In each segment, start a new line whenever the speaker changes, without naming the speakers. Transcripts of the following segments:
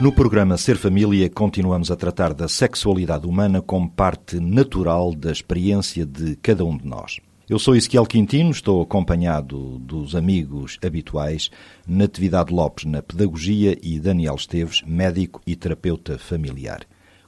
No programa Ser Família, continuamos a tratar da sexualidade humana como parte natural da experiência de cada um de nós. Eu sou Ezequiel Quintino, estou acompanhado dos amigos habituais Natividade Lopes na Pedagogia e Daniel Esteves, médico e terapeuta familiar.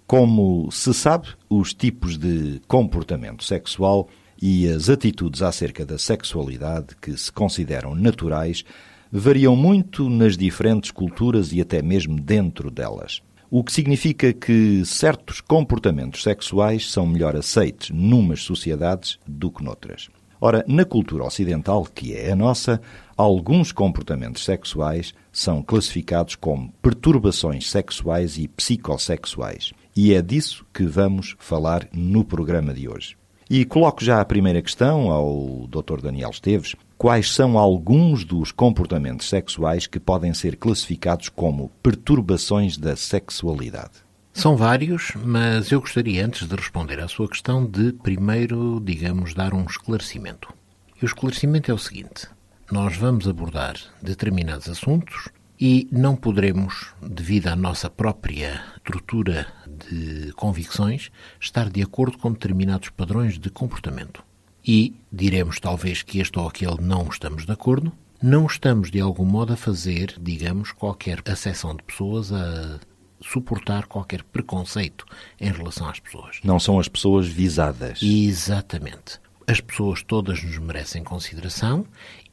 Como se sabe, os tipos de comportamento sexual e as atitudes acerca da sexualidade que se consideram naturais variam muito nas diferentes culturas e até mesmo dentro delas. O que significa que certos comportamentos sexuais são melhor aceites numas sociedades do que noutras. Ora, na cultura ocidental, que é a nossa, alguns comportamentos sexuais são classificados como perturbações sexuais e psicossexuais. E é disso que vamos falar no programa de hoje. E coloco já a primeira questão ao Dr. Daniel Esteves. Quais são alguns dos comportamentos sexuais que podem ser classificados como perturbações da sexualidade?
São vários, mas eu gostaria, antes de responder à sua questão, de primeiro, digamos, dar um esclarecimento. E o esclarecimento é o seguinte: nós vamos abordar determinados assuntos e não poderemos, devido à nossa própria estrutura de convicções, estar de acordo com determinados padrões de comportamento. E diremos talvez que este ou aquele não estamos de acordo, não estamos de algum modo a fazer, digamos, qualquer acessão de pessoas a suportar qualquer preconceito em relação às pessoas.
Não são as pessoas visadas.
Exatamente. As pessoas todas nos merecem consideração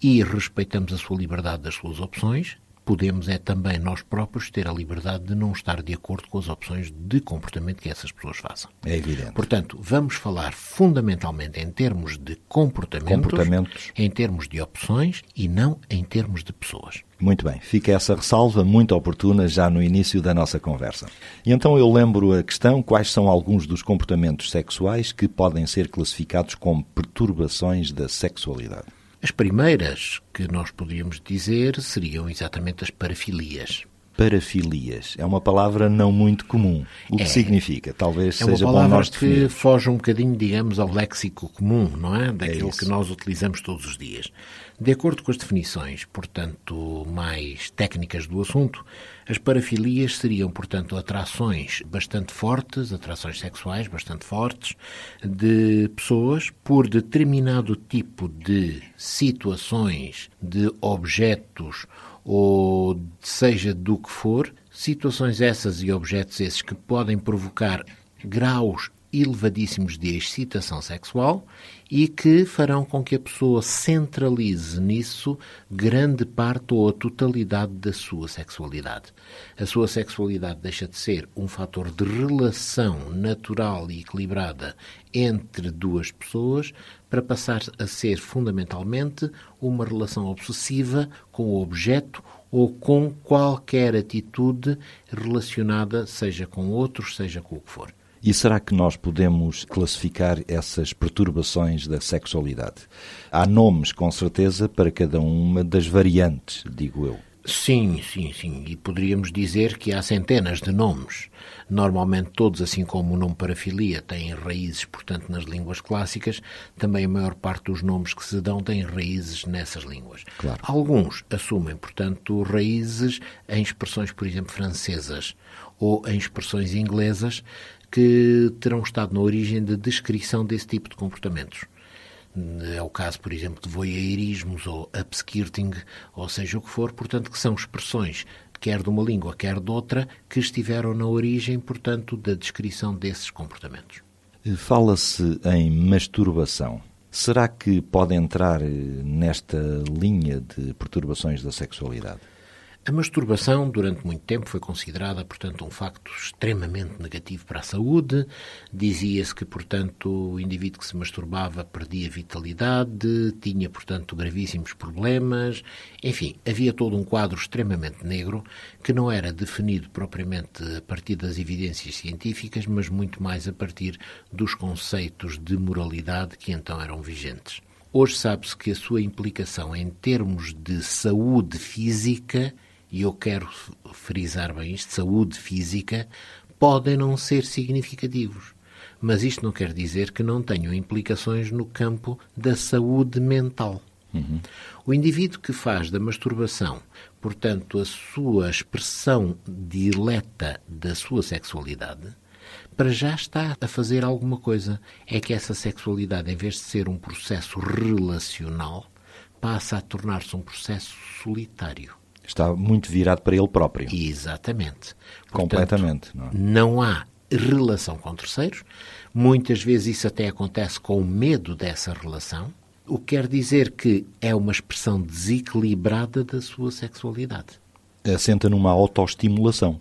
e respeitamos a sua liberdade das suas opções, podemos é também nós próprios ter a liberdade de não estar de acordo com as opções de comportamento que essas pessoas façam.
É evidente.
Portanto, vamos falar fundamentalmente em termos de comportamentos,
Comportamentos.
em termos de opções e não em termos de pessoas.
Muito bem, fica essa ressalva muito oportuna já no início da nossa conversa. E então eu lembro a questão: quais são alguns dos comportamentos sexuais que podem ser classificados como perturbações da sexualidade?
As primeiras que nós podíamos dizer seriam exatamente as parafilias.
Parafilias é uma palavra não muito comum. O que
É.
significa? Talvez
É uma
seja bom
palavra
nós
que
definirmos.
foge um bocadinho, digamos, ao léxico comum, não é? Daquilo
isso.
que nós utilizamos todos os dias. De acordo com as definições, portanto, mais técnicas do assunto, as parafilias seriam, portanto, atrações bastante fortes, atrações sexuais bastante fortes, de pessoas por determinado tipo de situações, de objetos ou seja do que for, situações essas e objetos esses que podem provocar graus elevadíssimos de excitação sexual e que farão com que a pessoa centralize nisso grande parte ou a totalidade da sua sexualidade. A sua sexualidade deixa de ser um fator de relação natural e equilibrada entre duas pessoas para passar a ser fundamentalmente uma relação obsessiva com o objeto ou com qualquer atitude relacionada, seja com outros, seja com o que for.
E será que nós podemos classificar essas perturbações da sexualidade? Há nomes, com certeza, para cada uma das variantes, digo eu.
Sim, sim, sim. E poderíamos dizer que há centenas de nomes. Normalmente todos, assim como o nome parafilia, têm raízes, portanto, nas línguas clássicas, também a maior parte dos nomes que se dão têm raízes nessas línguas.
Claro.
Alguns assumem, portanto, raízes em expressões, por exemplo, francesas ou em expressões inglesas que terão estado na origem da descrição desse tipo de comportamentos. É o caso, por exemplo, de voyeurismos ou upskirting, ou seja o que for, portanto, que são expressões, quer de uma língua, quer de outra, que estiveram na origem, portanto, da descrição desses comportamentos.
Fala-se em masturbação. Será que pode entrar eh, nesta linha de perturbações da sexualidade?
A masturbação, durante muito tempo, foi considerada, portanto, um facto extremamente negativo para a saúde. Dizia-se que, portanto, o indivíduo que se masturbava perdia vitalidade, tinha, portanto, gravíssimos problemas. Enfim, havia todo um quadro extremamente negro que não era definido propriamente a partir das evidências científicas, mas muito mais a partir dos conceitos de moralidade que então eram vigentes. Hoje sabe-se que a sua implicação em termos de saúde física e eu quero frisar bem isto, saúde física, podem não ser significativos. Mas isto não quer dizer que não tenham implicações no campo da saúde mental. Uhum. O indivíduo que faz da masturbação, portanto, a sua expressão dileta da sua sexualidade, para já está a fazer alguma coisa. É que essa sexualidade, em vez de ser um processo relacional, passa a tornar-se um processo solitário.
Está muito virado para ele próprio.
Exatamente.
Portanto, Completamente.
Não, é? não há relação com terceiros. Muitas vezes isso até acontece com o medo dessa relação, o que quer dizer que é uma expressão desequilibrada da sua sexualidade.
Assenta numa autoestimulação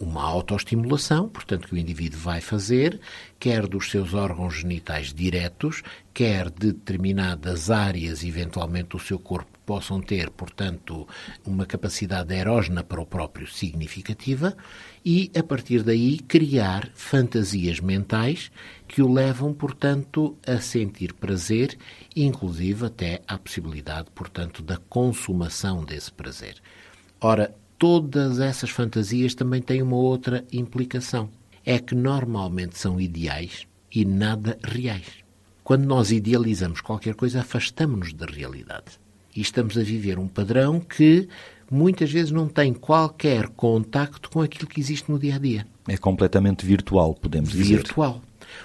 uma autoestimulação, portanto, que o indivíduo vai fazer, quer dos seus órgãos genitais diretos, quer de determinadas áreas, eventualmente, do seu corpo possam ter, portanto, uma capacidade erógena para o próprio significativa e, a partir daí, criar fantasias mentais que o levam, portanto, a sentir prazer, inclusive até à possibilidade, portanto, da consumação desse prazer. Ora, todas essas fantasias também têm uma outra implicação. É que normalmente são ideais e nada reais. Quando nós idealizamos qualquer coisa, afastamos-nos da realidade. E estamos a viver um padrão que muitas vezes não tem qualquer contacto com aquilo que existe no dia a dia.
É completamente virtual, podemos
dizer. Virtual.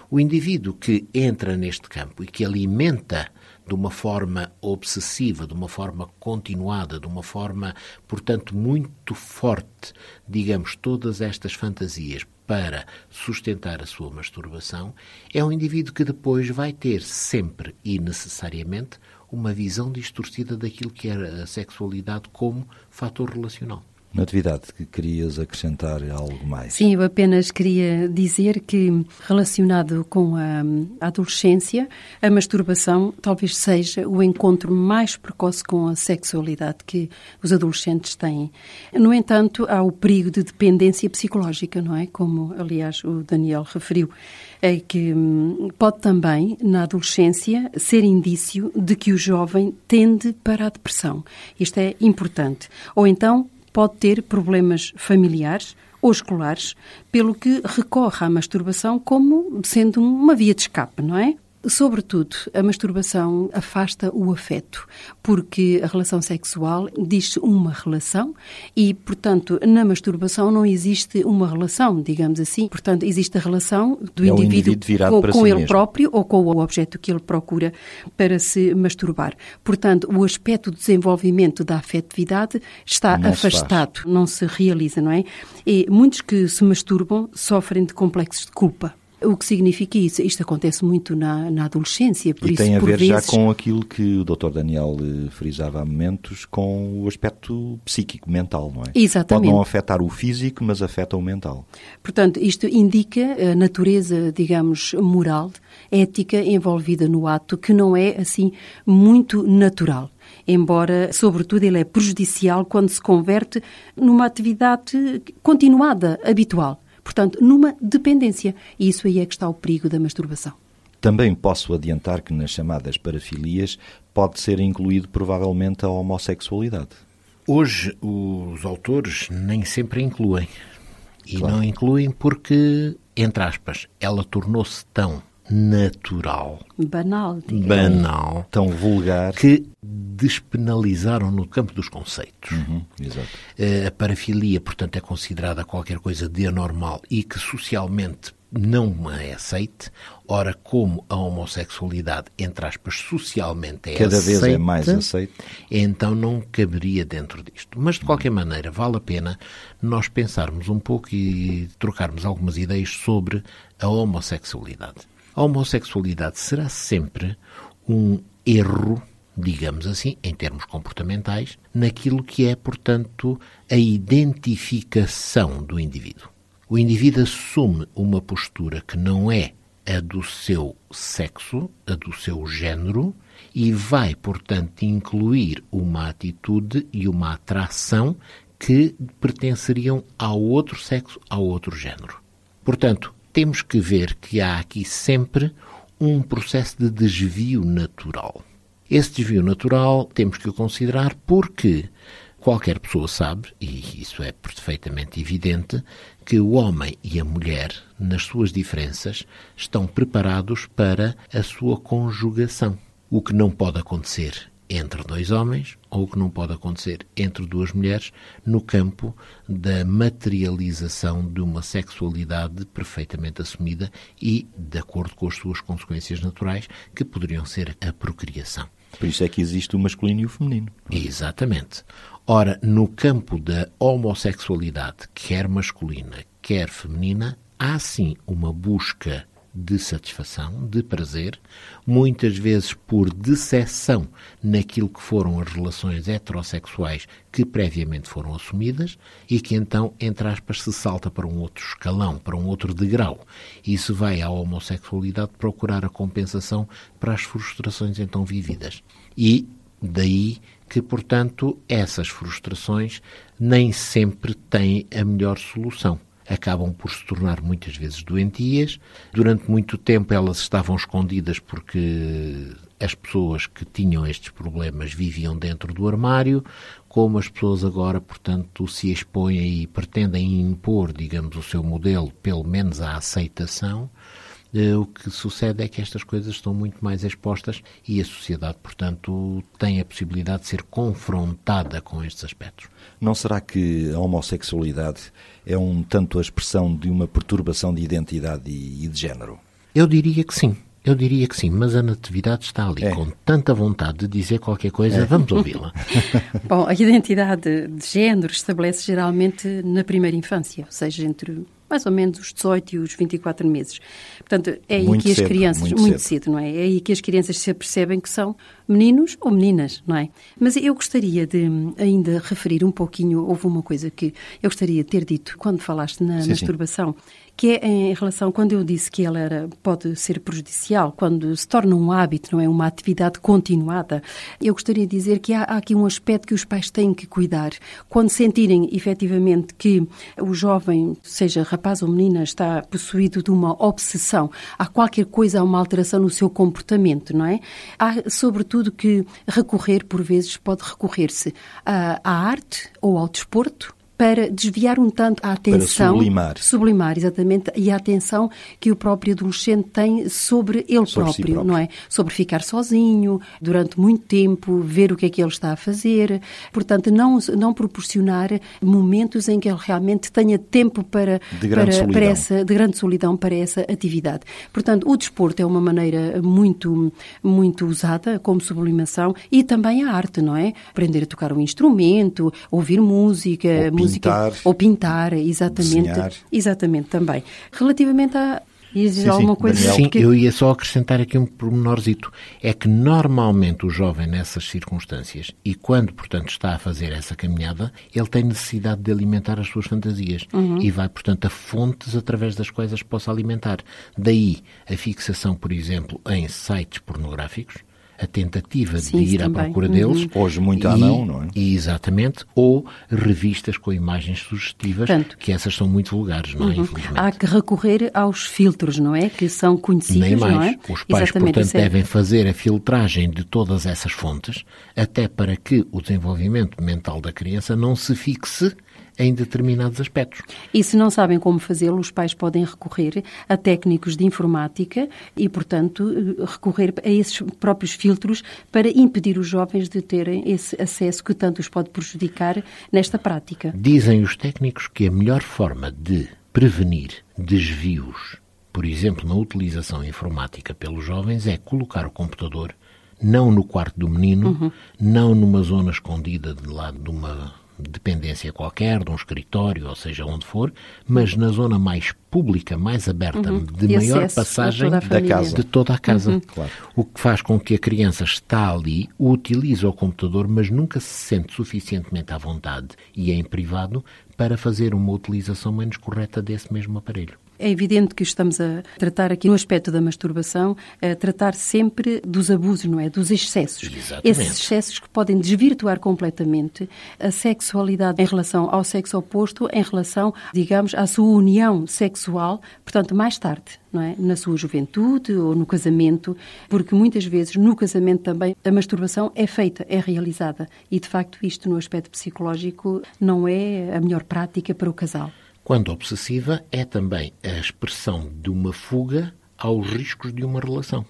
O indivíduo que entra neste campo e que alimenta de uma forma obsessiva, de uma forma continuada, de uma forma, portanto, muito forte, digamos, todas estas fantasias para sustentar a sua masturbação, é um indivíduo que depois vai ter sempre e necessariamente uma visão distorcida daquilo que é a sexualidade como fator relacional.
Natividade, que querias acrescentar algo mais?
Sim, eu apenas queria dizer que, relacionado com a adolescência, a masturbação talvez seja o encontro mais precoce com a sexualidade que os adolescentes têm. No entanto, há o perigo de dependência psicológica, não é? Como, aliás, o Daniel referiu. É que hum, pode também, na adolescência, ser indício de que o jovem tende para a depressão. Isto é importante. Ou então pode ter problemas familiares ou escolares, pelo que recorre à masturbação como sendo uma via de escape, não é? Sobretudo, a masturbação afasta o afeto, porque a relação sexual diz-se uma relação e, portanto, na masturbação não existe uma relação, digamos assim. Portanto, existe a relação do
é
indivíduo,
indivíduo
com, com
si
ele
mesmo.
próprio ou com o objeto que ele procura para se masturbar. Portanto, o aspecto do desenvolvimento da afetividade está
não
afastado, não se realiza, não é? E muitos que se masturbam sofrem de complexos de culpa. O que significa isso? Isto acontece muito na, na adolescência, por
e
isso,
tem a ver
vezes...
já com aquilo que o Dr. Daniel eh, frisava há momentos, com o aspecto psíquico, mental, não é?
Exatamente.
Pode não afetar o físico, mas afeta o mental.
Portanto, isto indica a natureza, digamos, moral, ética envolvida no ato, que não é, assim, muito natural embora, sobretudo, ele é prejudicial quando se converte numa atividade continuada, habitual portanto, numa dependência. E isso aí é que está o perigo da masturbação.
Também posso adiantar que nas chamadas parafilias pode ser incluído provavelmente a homossexualidade.
Hoje os autores nem sempre incluem. E claro. não incluem porque, entre aspas, ela tornou-se tão natural,
banal,
digamos. banal,
tão vulgar
que despenalizaram no campo dos conceitos.
Uhum, exato.
A parafilia, portanto, é considerada qualquer coisa de anormal e que socialmente não é aceite. Ora, como a homossexualidade, entre aspas, socialmente é
Cada
aceita,
vez é mais aceite.
Então não caberia dentro disto. Mas, de qualquer maneira, vale a pena nós pensarmos um pouco e trocarmos algumas ideias sobre a homossexualidade. A homossexualidade será sempre um erro digamos assim, em termos comportamentais, naquilo que é, portanto, a identificação do indivíduo. O indivíduo assume uma postura que não é a do seu sexo, a do seu género, e vai, portanto, incluir uma atitude e uma atração que pertenceriam ao outro sexo, ao outro género. Portanto, temos que ver que há aqui sempre um processo de desvio natural. Esse desvio natural temos que o considerar porque qualquer pessoa sabe, e isso é perfeitamente evidente, que o homem e a mulher, nas suas diferenças, estão preparados para a sua conjugação. O que não pode acontecer entre dois homens ou o que não pode acontecer entre duas mulheres no campo da materialização de uma sexualidade perfeitamente assumida e de acordo com as suas consequências naturais, que poderiam ser a procriação.
Por isso é que existe o masculino e o feminino.
Exatamente. Ora, no campo da homossexualidade, quer masculina, quer feminina, há sim uma busca de satisfação, de prazer, muitas vezes por decepção naquilo que foram as relações heterossexuais que previamente foram assumidas e que então, entre aspas, se salta para um outro escalão, para um outro degrau. Se vai à homossexualidade procurar a compensação para as frustrações então vividas. E daí que, portanto, essas frustrações nem sempre têm a melhor solução. Acabam por se tornar muitas vezes doentias. Durante muito tempo elas estavam escondidas porque as pessoas que tinham estes problemas viviam dentro do armário, como as pessoas agora, portanto, se expõem e pretendem impor, digamos, o seu modelo, pelo menos à aceitação, o que sucede é que estas coisas estão muito mais expostas e a sociedade, portanto, tem a possibilidade de ser confrontada com estes aspectos.
Não será que a homossexualidade é um tanto a expressão de uma perturbação de identidade e de género?
Eu diria que sim. Eu diria que sim, mas a Natividade está ali é. com tanta vontade de dizer qualquer coisa, é. vamos ouvi-la.
Bom, a identidade de género estabelece geralmente na primeira infância, ou seja, entre mais ou menos os 18 e os 24 meses. Portanto, é aí
muito
que as
cedo,
crianças,
muito,
muito
cedo.
cedo. não é? É aí que as crianças se percebem que são meninos ou meninas, não é? Mas eu gostaria de ainda referir um pouquinho, houve uma coisa que eu gostaria de ter dito quando falaste na
sim,
masturbação, sim que é em relação, quando eu disse que ela era, pode ser prejudicial, quando se torna um hábito, não é uma atividade continuada, eu gostaria de dizer que há, há aqui um aspecto que os pais têm que cuidar. Quando sentirem efetivamente que o jovem, seja rapaz ou menina, está possuído de uma obsessão, há qualquer coisa, há uma alteração no seu comportamento, não é? Há, sobretudo, que recorrer, por vezes, pode recorrer-se à arte ou ao desporto, para desviar um tanto a atenção.
Para sublimar.
Sublimar, exatamente, e a atenção que o próprio adolescente tem sobre ele
sobre
próprio,
si próprio,
não é? Sobre ficar sozinho durante muito tempo, ver o que é que ele está a fazer. Portanto, não, não proporcionar momentos em que ele realmente tenha tempo para,
de grande,
para, para essa, de grande solidão para essa atividade. Portanto, o desporto é uma maneira muito, muito usada como sublimação e também a arte, não é? Aprender a tocar um instrumento, ouvir música,
música
música ou pintar, exatamente.
Desenhar.
Exatamente também. Relativamente a dizer alguma coisa?
Daniel.
Sim, eu ia só acrescentar aqui um pormenorzito. É que normalmente o jovem nessas circunstâncias, e quando, portanto, está a fazer essa caminhada, ele tem necessidade de alimentar as suas fantasias.
Uhum.
E vai, portanto, a fontes através das quais as possa alimentar. Daí a fixação, por exemplo, em sites pornográficos, a tentativa
Sim,
de ir
também.
à procura
Uhum.
deles.
Hoje muito à mão, não é?
e Exatamente. Ou revistas com imagens sugestivas,
Portanto,
que essas são muito vulgares, não é?
Uhum.
Infelizmente.
Há que recorrer aos filtros, não é? Que são conhecidos,
Nem mais.
não é?
Os pais,
Exatamente,
portanto,
é-
devem fazer a filtragem de todas essas fontes, até para que o desenvolvimento mental da criança não se fixe em determinados aspectos.
E se não sabem como fazê-lo, os pais podem recorrer a técnicos de informática e, portanto, eh, recorrer a esses próprios filtros para impedir os jovens de terem esse acesso que tanto os pode prejudicar nesta prática.
Dizem os técnicos que a melhor forma de prevenir desvios, por exemplo, na utilização informática pelos jovens, é colocar o computador não no quarto do menino, não numa zona escondida de lado de uma dependência qualquer, de um escritório, ou seja, onde for, mas na zona mais pública, mais aberta,
Uhum.
de
De
maior passagem
toda a
Da casa.
de toda a casa.
Uhum.
Claro.
O que faz com que a criança está ali, utiliza o computador, mas nunca se sente suficientemente à vontade e em privado para fazer uma utilização menos correta desse mesmo aparelho.
É evidente que estamos a tratar aqui no aspecto da masturbação, a tratar sempre dos abusos, não é? Dos excessos.
Exatamente.
Esses excessos que podem desvirtuar completamente a sexualidade em relação ao sexo oposto, em relação, digamos, à sua união sexual, portanto, mais tarde, não é? Na sua juventude ou no casamento, porque muitas vezes no casamento também a masturbação é feita, é realizada. E, de facto, isto no aspecto psicológico não é a melhor prática para o casal.
Quando obsessiva, é também a expressão de uma fuga aos riscos de uma relação.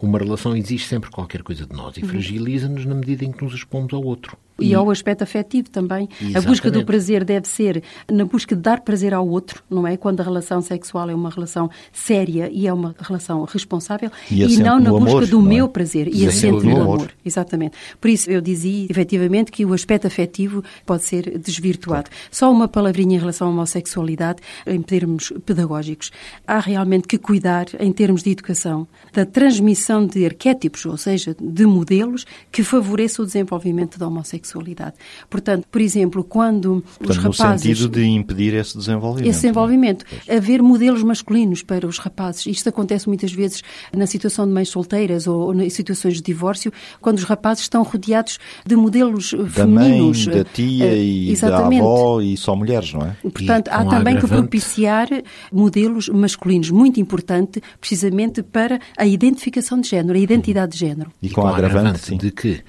Uma relação exige sempre qualquer coisa de nós e fragiliza-nos na medida em que nos expomos ao outro.
E ao aspecto afetivo também. A
Exatamente.
busca do prazer deve ser na busca de dar prazer ao outro, não é? Quando a relação sexual é uma relação séria e é uma relação responsável
E
e,
assente
não na busca
amor,
do
não é?
meu prazer e assente
dúvida. no amor.
amor. Exatamente. Por isso eu dizia, efetivamente, que o aspecto afetivo pode ser desvirtuado. Só uma palavrinha em relação à homossexualidade, em termos pedagógicos. Há realmente que cuidar, em termos de educação, da transmissão de arquétipos, ou seja, de modelos que favoreçam o desenvolvimento da homossexualidade. Portanto, por exemplo, quando os
Portanto, no
rapazes...
sentido de impedir esse desenvolvimento.
Esse desenvolvimento. Haver modelos masculinos para os rapazes. Isto acontece muitas vezes na situação de mães solteiras ou em situações de divórcio, quando os rapazes estão rodeados de modelos eh,
Da mãe,
femininos.
da tia
Eh,
e da
exatamente.
avó e só mulheres, não é?
Portanto,
E
há
com
também que
agravante-
propiciar modelos masculinos, muito importante, precisamente para a identificação de género, a identidade de género.
E, com, a agravante, sim.
de que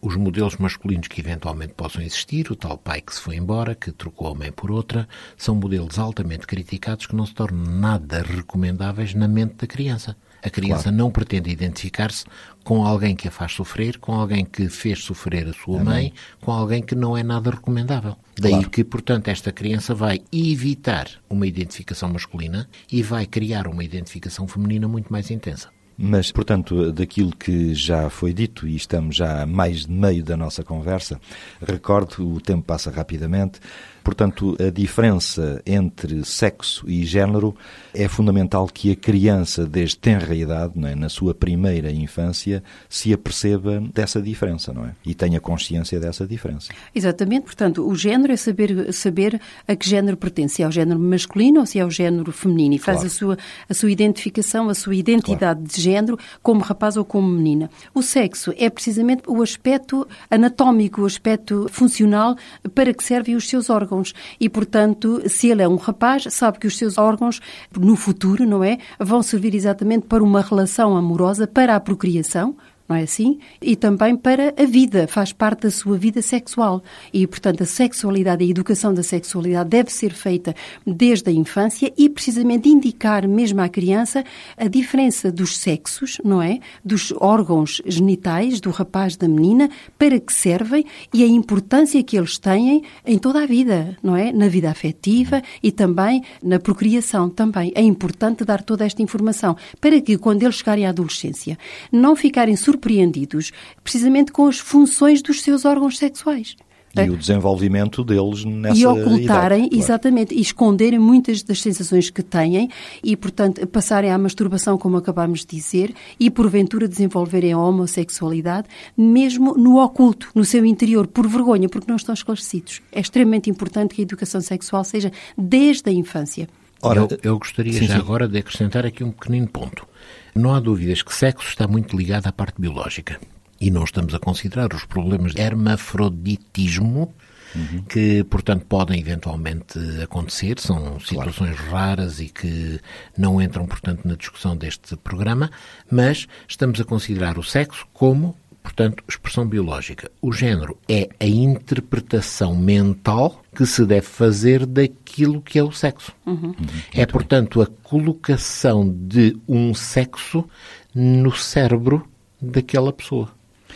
os modelos masculinos que eventualmente possam existir, o tal pai que se foi embora, que trocou a mãe por outra, são modelos altamente criticados que não se tornam nada recomendáveis na mente da criança. A criança não pretende identificar-se com alguém que a faz sofrer, com alguém que fez sofrer a sua mãe, com alguém que não é nada recomendável. Daí
Claro.
que, portanto, esta criança vai evitar uma identificação masculina e vai criar uma identificação feminina muito mais intensa.
Mas, portanto, daquilo que já foi dito, e estamos já a mais de meio da nossa conversa, recordo, o tempo passa rapidamente, portanto, a diferença entre sexo e género é fundamental que a criança, desde tenra idade, é, na sua primeira infância, se aperceba dessa diferença, não é? E tenha consciência dessa diferença.
Exatamente, portanto, o género é saber, saber a que género pertence, se é ao género masculino ou se é ao género feminino, e faz
Claro.
a, sua, a sua identificação, a sua identidade de género como rapaz ou como menina. O sexo é precisamente o aspecto anatómico, o aspecto funcional para que servem os seus órgãos. E, portanto, se ele é um rapaz, sabe que os seus órgãos, no futuro, não é, vão servir exatamente para uma relação amorosa, para a procriação, não é assim? E também para a vida, faz parte da sua vida sexual. E, portanto, a sexualidade, a educação da sexualidade deve ser feita desde a infância e precisamente indicar mesmo à criança a diferença dos sexos, não é? Dos órgãos genitais do rapaz da menina, para que servem e a importância que eles têm em toda a vida, não é? Na vida afetiva e também na procriação também. É importante dar toda esta informação para que quando eles chegarem à adolescência não ficarem precisamente com as funções dos seus órgãos sexuais.
E o desenvolvimento deles nessa
E ocultarem,
idade, claro.
exatamente, e esconderem muitas das sensações que têm e, portanto, passarem à masturbação, como acabámos de dizer, e porventura desenvolverem a homossexualidade, mesmo no oculto, no seu interior, por vergonha, porque não estão esclarecidos. É extremamente importante que a educação sexual seja desde a infância.
Ora,
eu, eu gostaria
sim,
já
sim.
agora de acrescentar aqui um pequenino ponto. Não há dúvidas que sexo está muito ligado à parte biológica. E não estamos a considerar os problemas de hermafroditismo, que, portanto, podem eventualmente acontecer. São situações raras e que não entram, portanto, na discussão deste programa. Mas estamos a considerar o sexo como portanto, expressão biológica. O género é a interpretação mental que se deve fazer daquilo que é o sexo. É, portanto, a colocação de um sexo no cérebro daquela pessoa.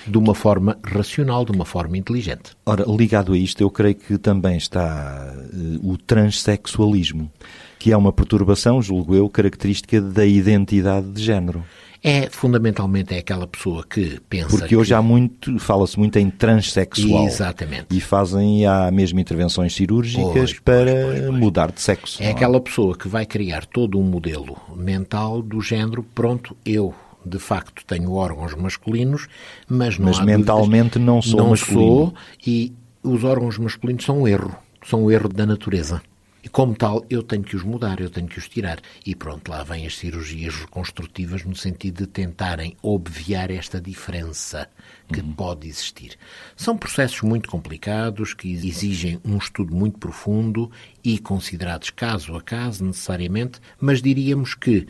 de uma forma racional, de uma forma inteligente.
Ora, ligado a isto, eu creio que também está uh, o transexualismo, que é uma perturbação, julgo eu, característica da identidade de género.
É, fundamentalmente, é aquela pessoa que pensa
Porque hoje
que...
há muito, fala-se muito em transexual.
Exatamente.
E fazem, há mesmo intervenções cirúrgicas
Pois,
para
pois, pois,
mudar de sexo.
É
não
aquela pessoa que vai criar todo um modelo mental do género, pronto, eu de facto tenho órgãos masculinos, mas não
Mas mentalmente
dúvidas,
não sou
não
masculino.
sou e os órgãos masculinos são um erro, são um erro da natureza. E como tal, eu tenho que os mudar, eu tenho que os tirar. E pronto, lá vêm as cirurgias reconstrutivas no sentido de tentarem obviar esta diferença que pode existir. São processos muito complicados que exigem um estudo muito profundo e considerados caso a caso, necessariamente, mas diríamos que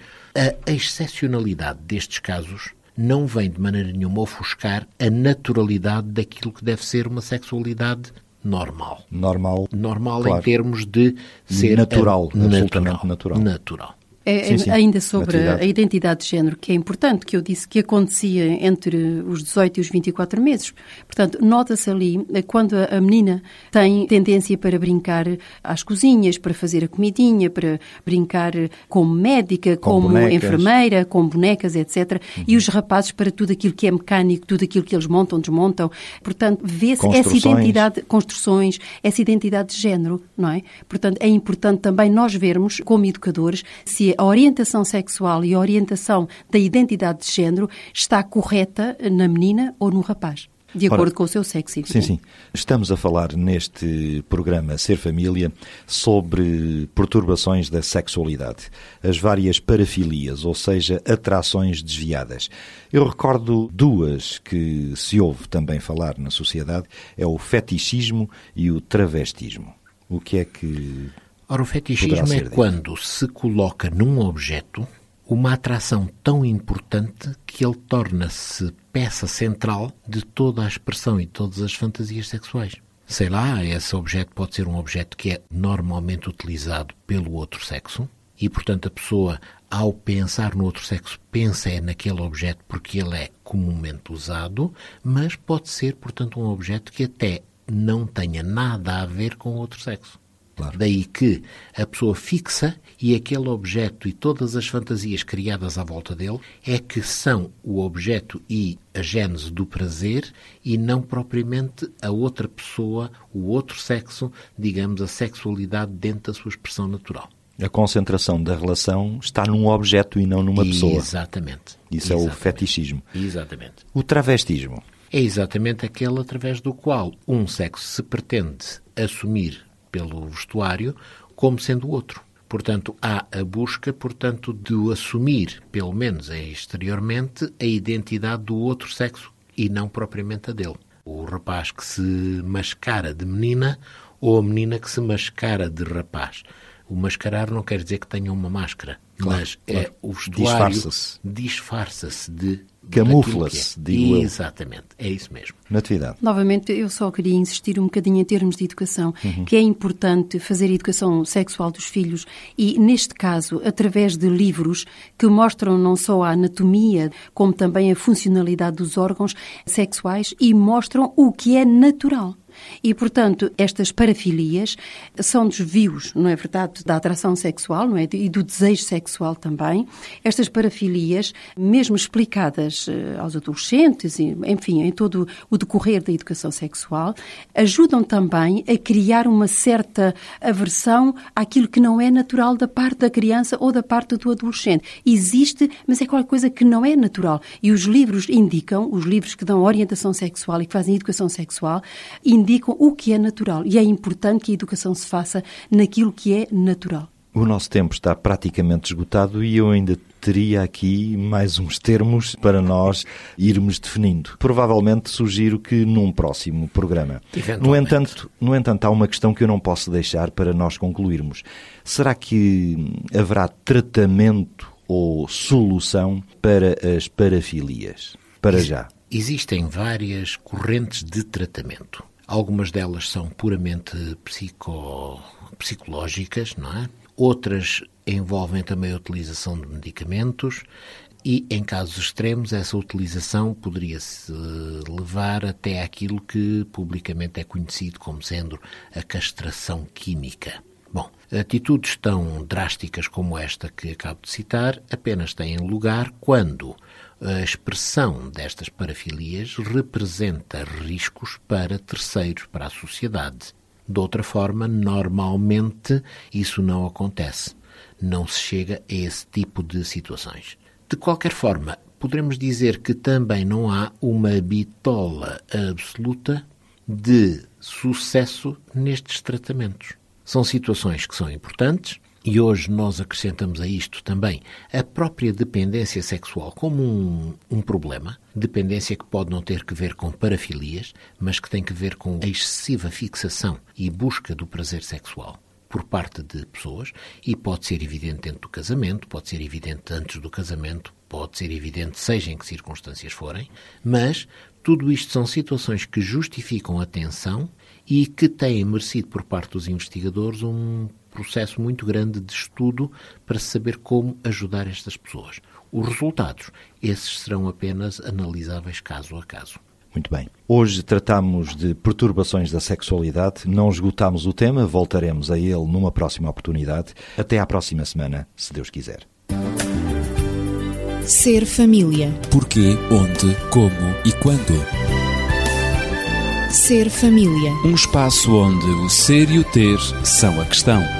a excepcionalidade destes casos não vem de maneira nenhuma ofuscar a naturalidade daquilo que deve ser uma sexualidade normal.
Normal.
Normal
Claro.
em termos de ser
Natural,
a-
absolutamente natural.
Natural.
É,
Sim, sim.
Ainda sobre a identidade de género, que é importante, que eu disse que acontecia entre os 18 e os 24 meses. Portanto, nota-se ali eh, quando a menina tem tendência para brincar às cozinhas, para fazer a comidinha, para brincar como médica,
Com
como
bonecas.
enfermeira, com bonecas, etc. E os rapazes para tudo aquilo que é mecânico, tudo aquilo que eles montam, desmontam. Portanto, vê-se essa identidade, construções, essa identidade de género, não é? Portanto, é importante também nós vermos, como educadores, se a orientação sexual e a orientação da identidade de género está correta na menina ou no rapaz, de
Ora,
acordo com o seu sexo.
Sim, sim. Estamos a falar neste programa Ser Família sobre perturbações da sexualidade, as várias parafilias, ou seja, atrações desviadas. Eu recordo duas que se ouve também falar na sociedade, é o fetichismo e o travestismo. O que é que
Ora, o fetichismo é quando se coloca num objeto uma atração tão importante que ele torna-se peça central de toda a expressão e todas as fantasias sexuais. Sei lá, esse objeto pode ser um objeto que é normalmente utilizado pelo outro sexo e, portanto, a pessoa, ao pensar no outro sexo, pensa é naquele objeto porque ele é comumente usado, mas pode ser, portanto, um objeto que até não tenha nada a ver com o outro sexo.
Claro.
Daí que a pessoa fixa e aquele objeto e todas as fantasias criadas à volta dele é que são o objeto e a gênese do prazer e não propriamente a outra pessoa, o outro sexo, digamos, a sexualidade dentro da sua expressão natural.
a concentração da relação está num objeto e não numa pessoa?
Exatamente.
Isso é o
Exatamente.
fetichismo.
Exatamente.
O travestismo.
É exatamente aquele através do qual um sexo se pretende assumir pelo vestuário como sendo o outro. Portanto, há a busca, portanto, de assumir, pelo menos exteriormente, a identidade do outro sexo e não propriamente a dele. O rapaz que se mascara de menina ou a menina que se mascara de rapaz. O mascarar não quer dizer que tenha uma máscara, mas é
claro.
o vestuário
Disfarça-se.
disfarça-se de
Camufla-se,
é.
digo eu.
Exatamente, é isso mesmo.
Natividade.
Novamente, eu só queria insistir um bocadinho em termos de educação, que é importante fazer a educação sexual dos filhos e, neste caso, através de livros que mostram não só a anatomia, como também a funcionalidade dos órgãos sexuais e mostram o que é natural. E, portanto, estas parafilias são desvios, não é verdade, da atração sexual não é? e do desejo sexual também. Estas parafilias, mesmo explicadas eh, aos adolescentes, enfim, em todo o decorrer da educação sexual, ajudam também a criar uma certa aversão àquilo que não é natural da parte da criança ou da parte do adolescente. Existe, mas é qualquer coisa que não é natural. E os livros indicam, os livros que dão orientação sexual e que fazem educação sexual, indicam o que é natural. E é importante que a educação se faça naquilo que é natural.
O nosso tempo está praticamente esgotado e eu ainda teria aqui mais uns termos para nós irmos definindo. Provavelmente sugiro que num próximo programa. No entanto, no entanto, há uma questão que eu não posso deixar para nós concluirmos. Será que haverá tratamento ou solução para as parafilias? Para já.
Existem várias correntes de tratamento. Algumas delas são puramente psico, psicológicas, não é? Outras envolvem também a utilização de medicamentos e, em casos extremos, essa utilização poderia-se levar até aquilo que publicamente é conhecido como sendo a castração química. Bom, atitudes tão drásticas como esta que acabo de citar apenas têm lugar quando a expressão destas parafilias representa riscos para terceiros, para a sociedade. De outra forma, normalmente isso não acontece. Não se chega a esse tipo de situações. De qualquer forma, poderemos dizer que também não há uma bitola absoluta de sucesso nestes tratamentos. São situações que são importantes e hoje nós acrescentamos a isto também a própria dependência sexual como um, um, problema, dependência que pode não ter que ver com parafilias, mas que tem que ver com a excessiva fixação e busca do prazer sexual por parte de pessoas e pode ser evidente dentro do casamento, pode ser evidente antes do casamento, pode ser evidente seja em que circunstâncias forem, mas tudo isto são situações que justificam a atenção e que têm merecido por parte dos investigadores um processo muito grande de estudo para saber como ajudar estas pessoas. Os resultados, esses serão apenas analisáveis caso a caso.
Muito bem. Hoje tratamos de perturbações da sexualidade. Não esgotamos o tema, voltaremos a ele numa próxima oportunidade. Até à próxima semana, se Deus quiser.
Ser família.
Porquê, onde, como e quando.
Ser família.
Um espaço onde o ser e o ter são a questão.